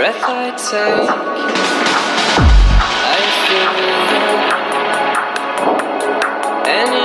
breath I take, I feel. Any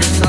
I'm not.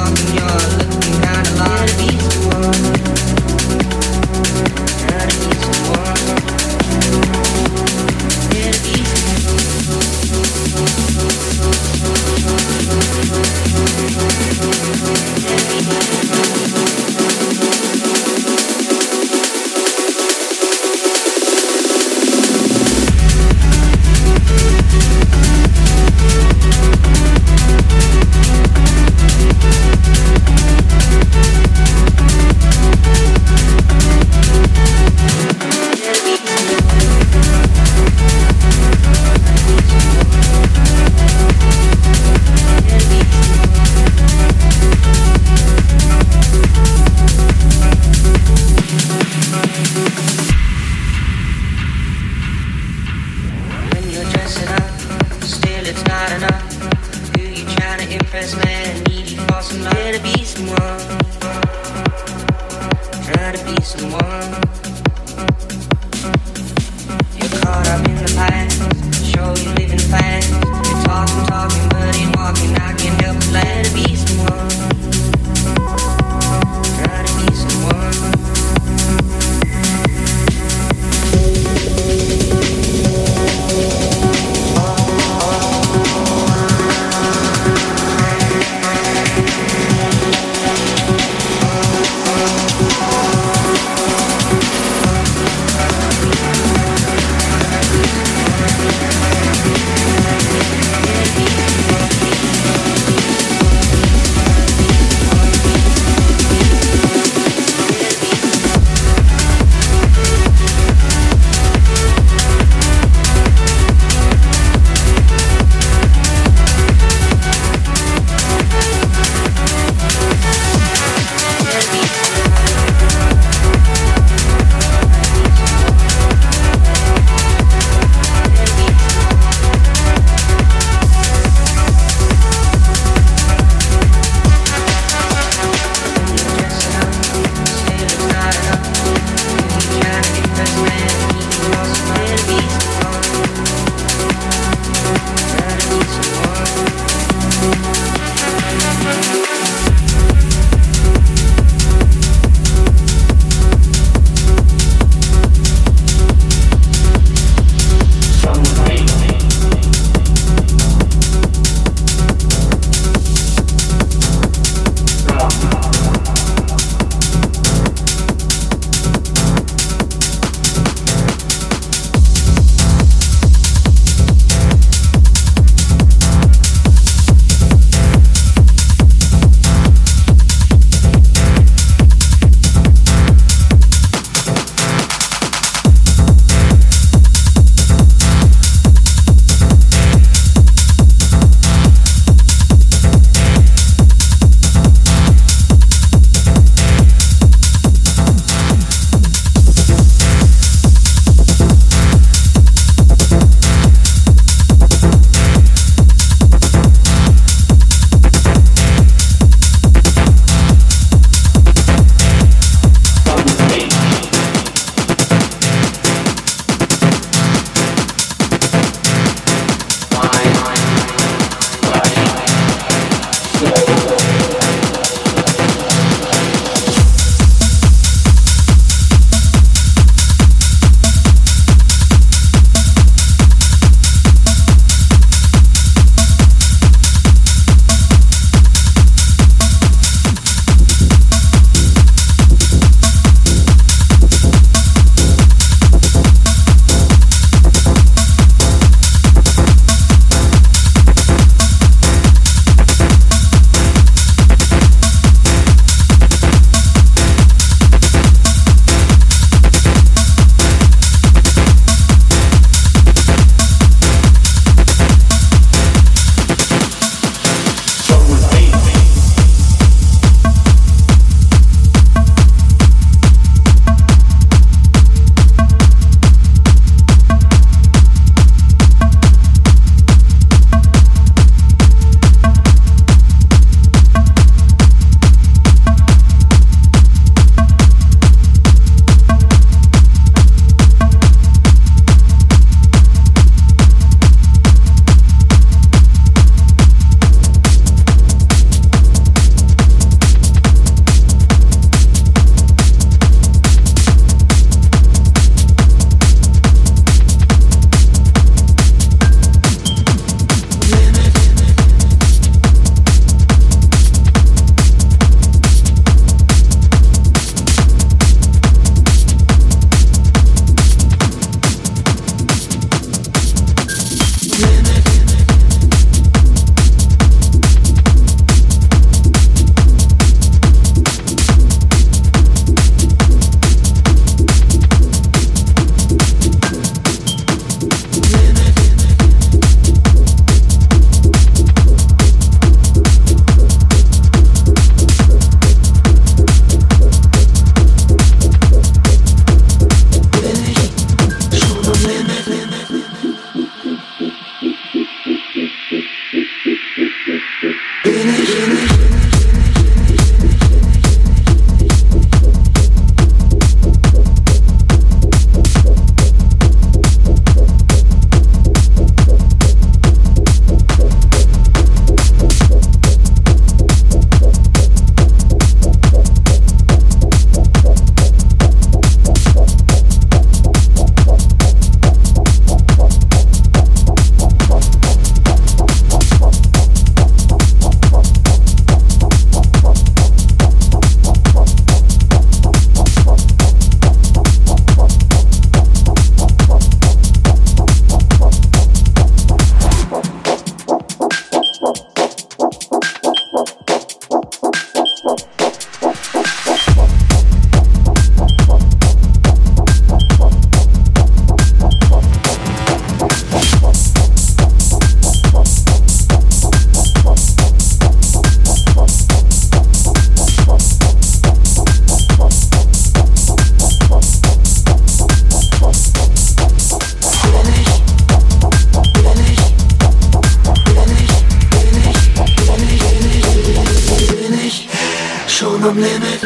am Limit,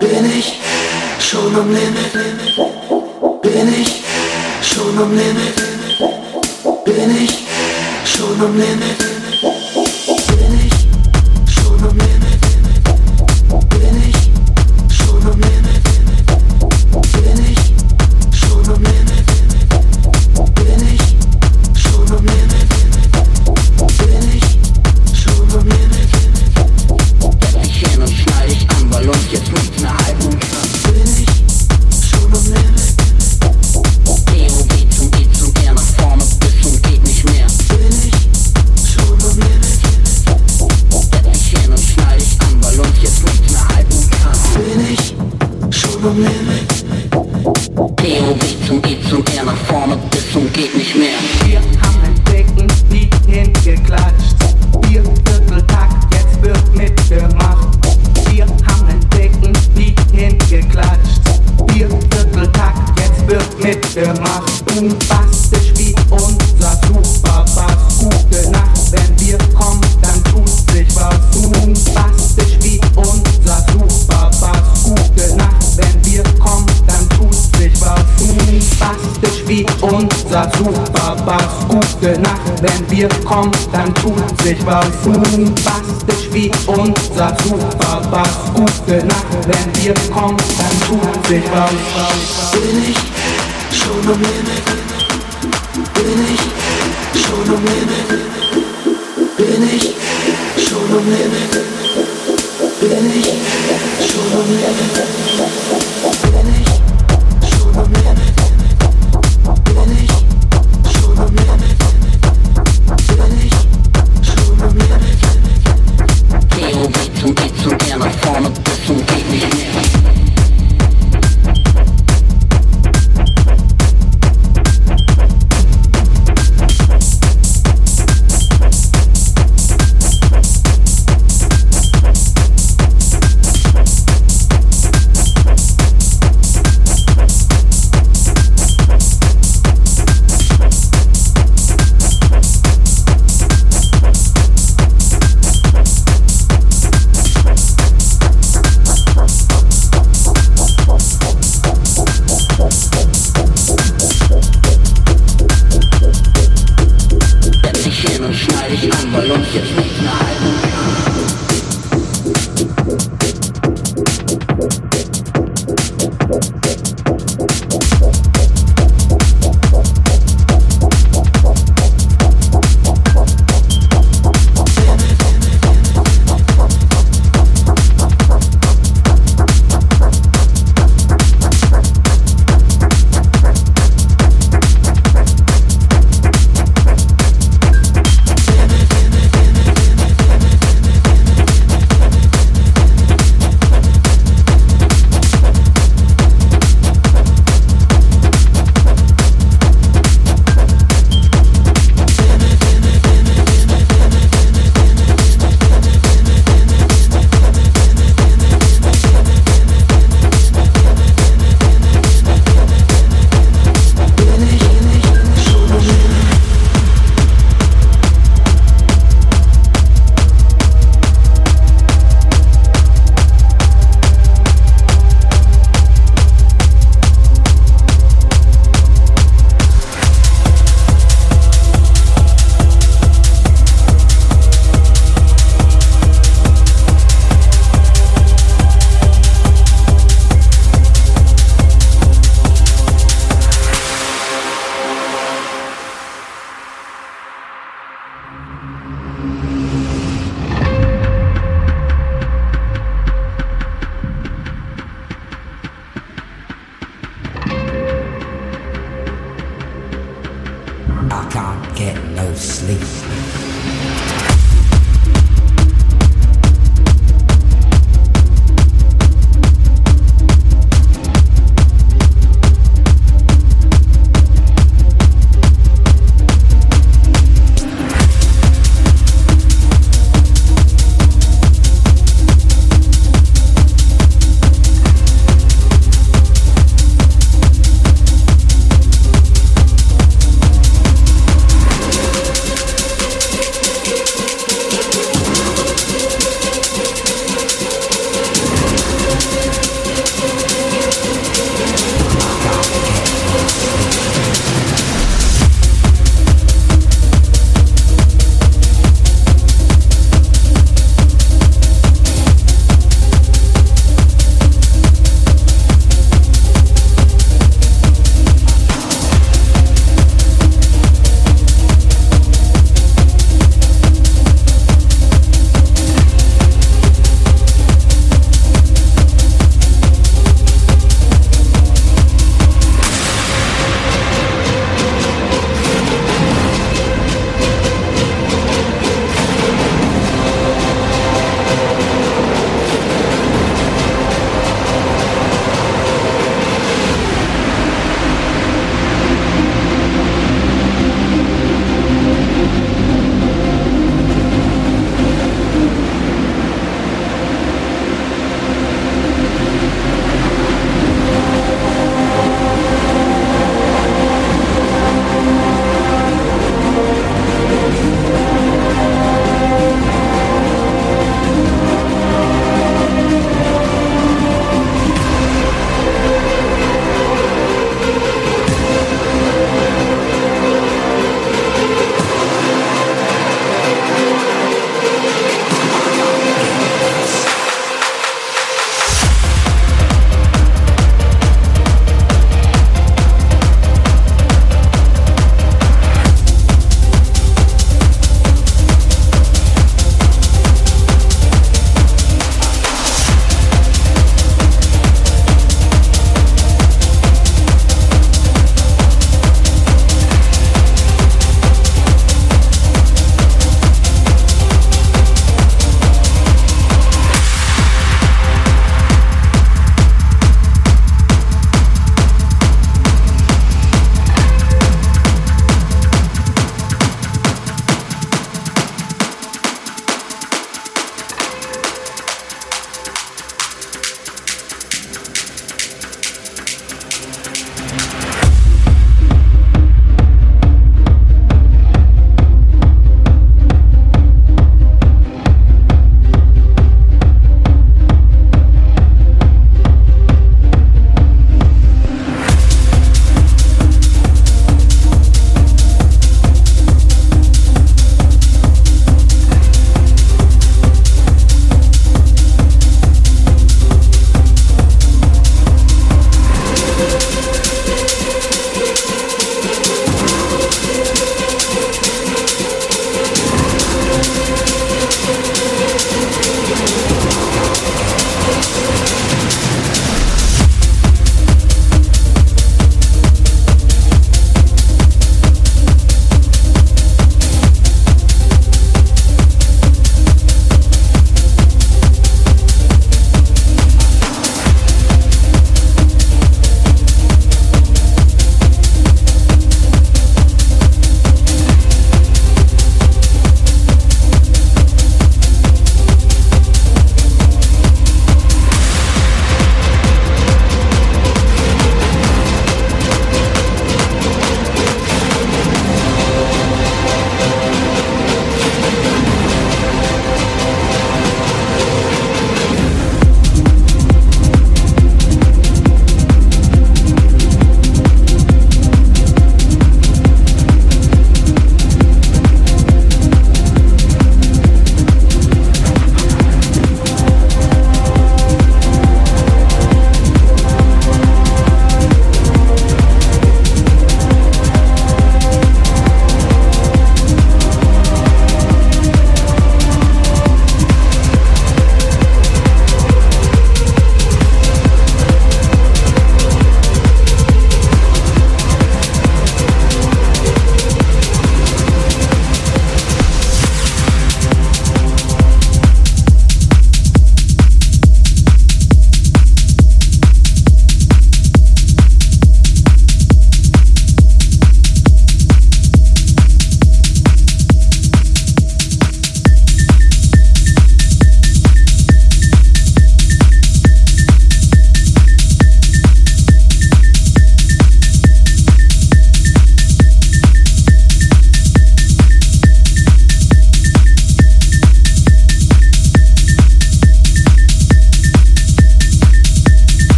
bin ich. Schon am Limit, bin ich. Schon am Limit, bin ich. Schon am Limit.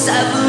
seven.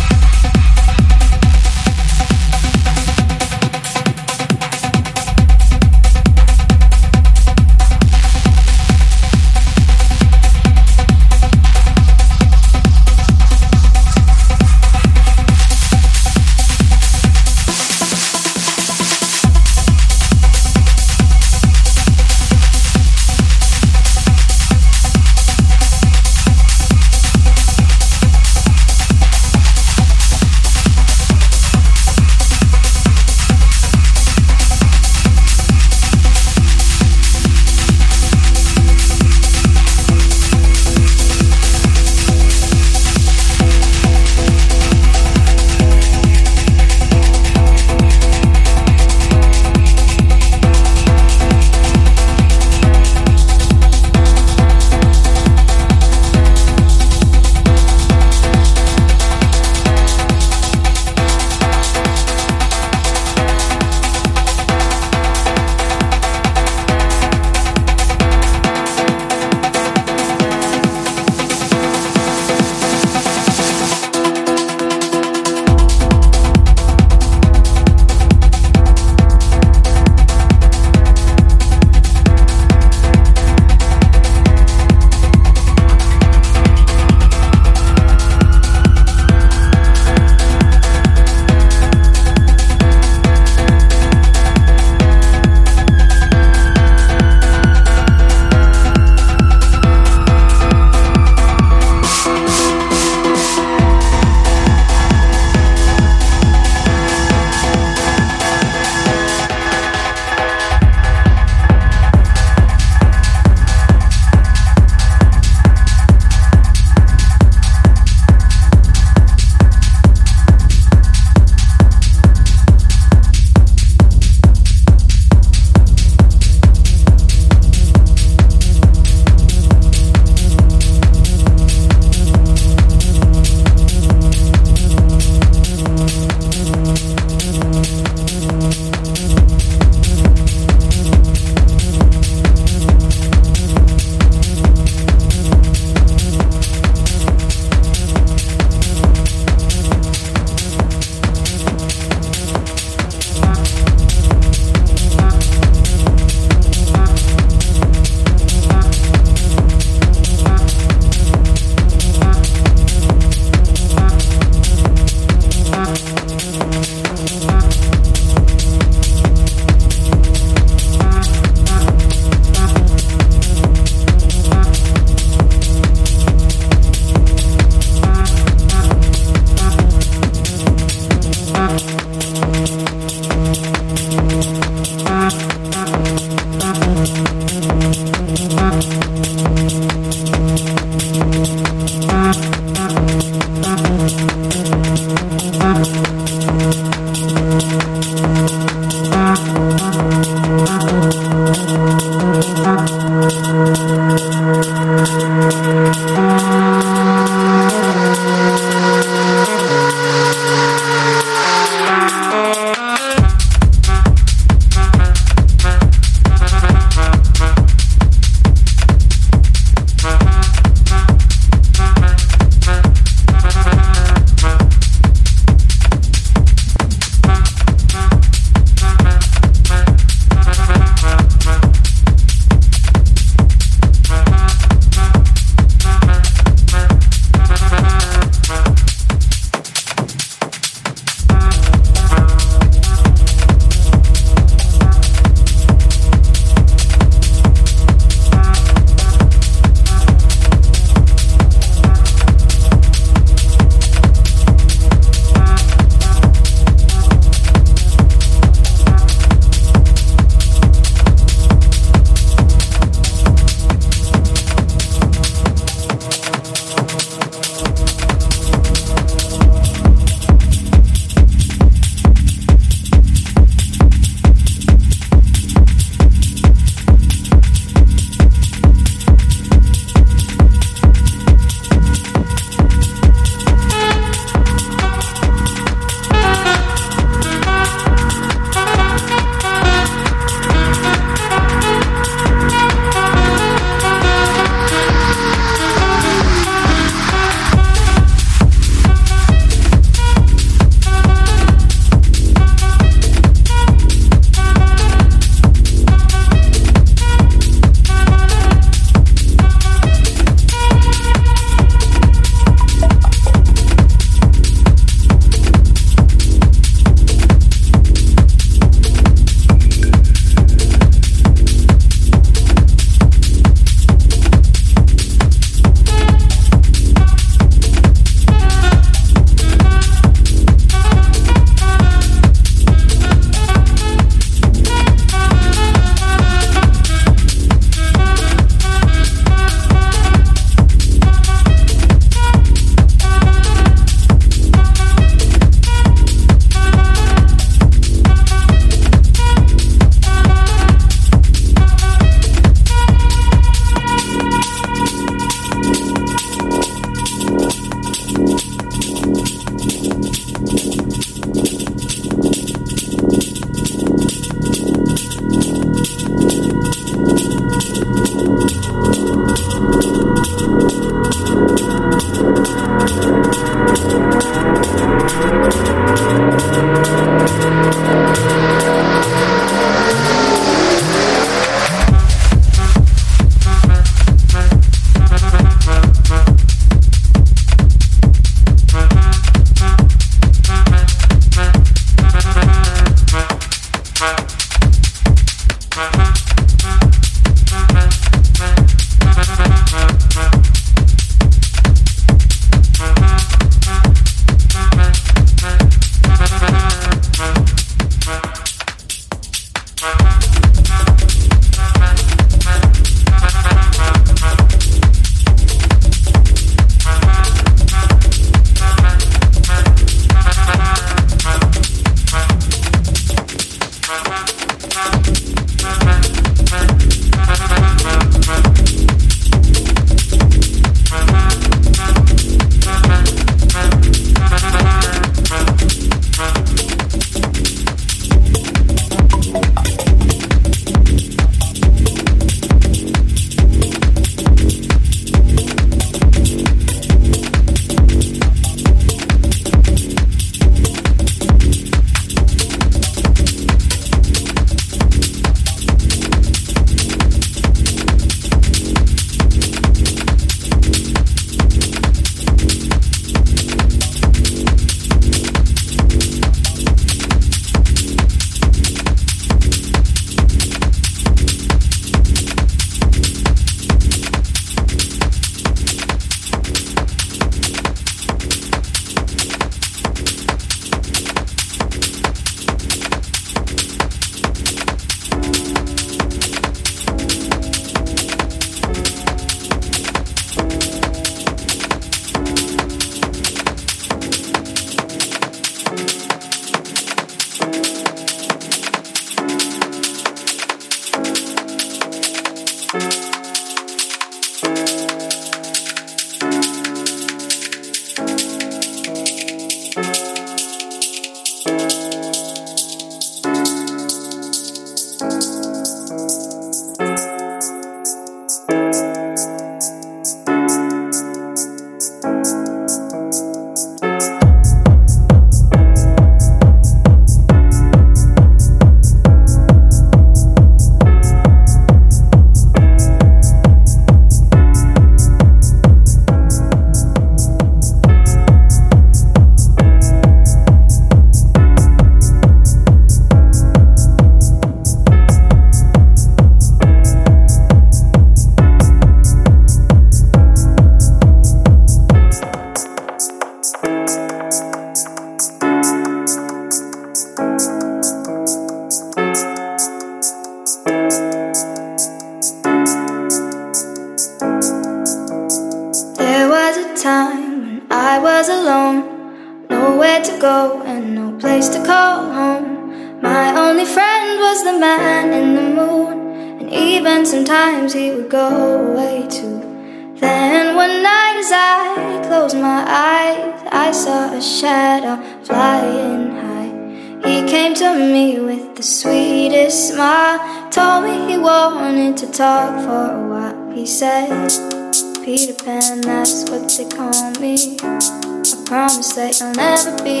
I'll never be